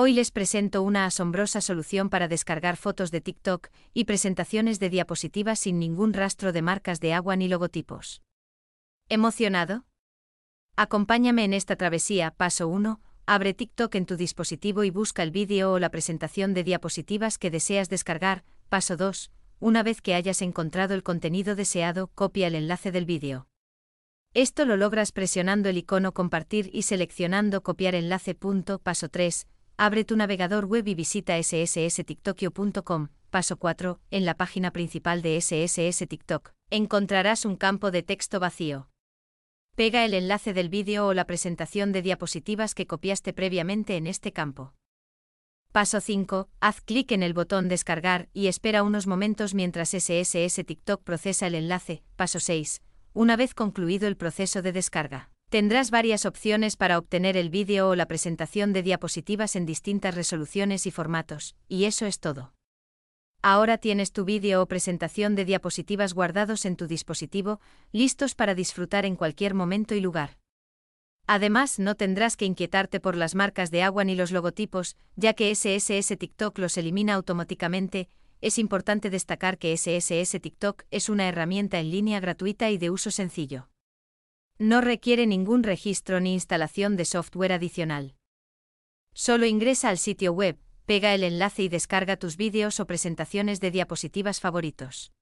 Hoy les presento una asombrosa solución para descargar fotos de TikTok y presentaciones de diapositivas sin ningún rastro de marcas de agua ni logotipos. ¿Emocionado? Acompáñame en esta travesía. Paso 1. Abre TikTok en tu dispositivo y busca el vídeo o la presentación de diapositivas que deseas descargar. Paso 2. Una vez que hayas encontrado el contenido deseado, copia el enlace del vídeo. Esto lo logras presionando el icono compartir y seleccionando copiar enlace. Paso 3 Abre tu navegador web y visita sssTiktokio.com. Paso 4. En la página principal de SSS TikTok, encontrarás un campo de texto vacío. Pega el enlace del vídeo o la presentación de diapositivas que copiaste previamente en este campo. Paso 5. Haz clic en el botón Descargar y espera unos momentos mientras SSS TikTok procesa el enlace. Paso 6. Una vez concluido el proceso de descarga. Tendrás varias opciones para obtener el vídeo o la presentación de diapositivas en distintas resoluciones y formatos, y eso es todo. Ahora tienes tu vídeo o presentación de diapositivas guardados en tu dispositivo, listos para disfrutar en cualquier momento y lugar. Además, no tendrás que inquietarte por las marcas de agua ni los logotipos, ya que SSS TikTok los elimina automáticamente. Es importante destacar que SSS TikTok es una herramienta en línea gratuita y de uso sencillo. No requiere ningún registro ni instalación de software adicional. Solo ingresa al sitio web, pega el enlace y descarga tus vídeos o presentaciones de diapositivas favoritos.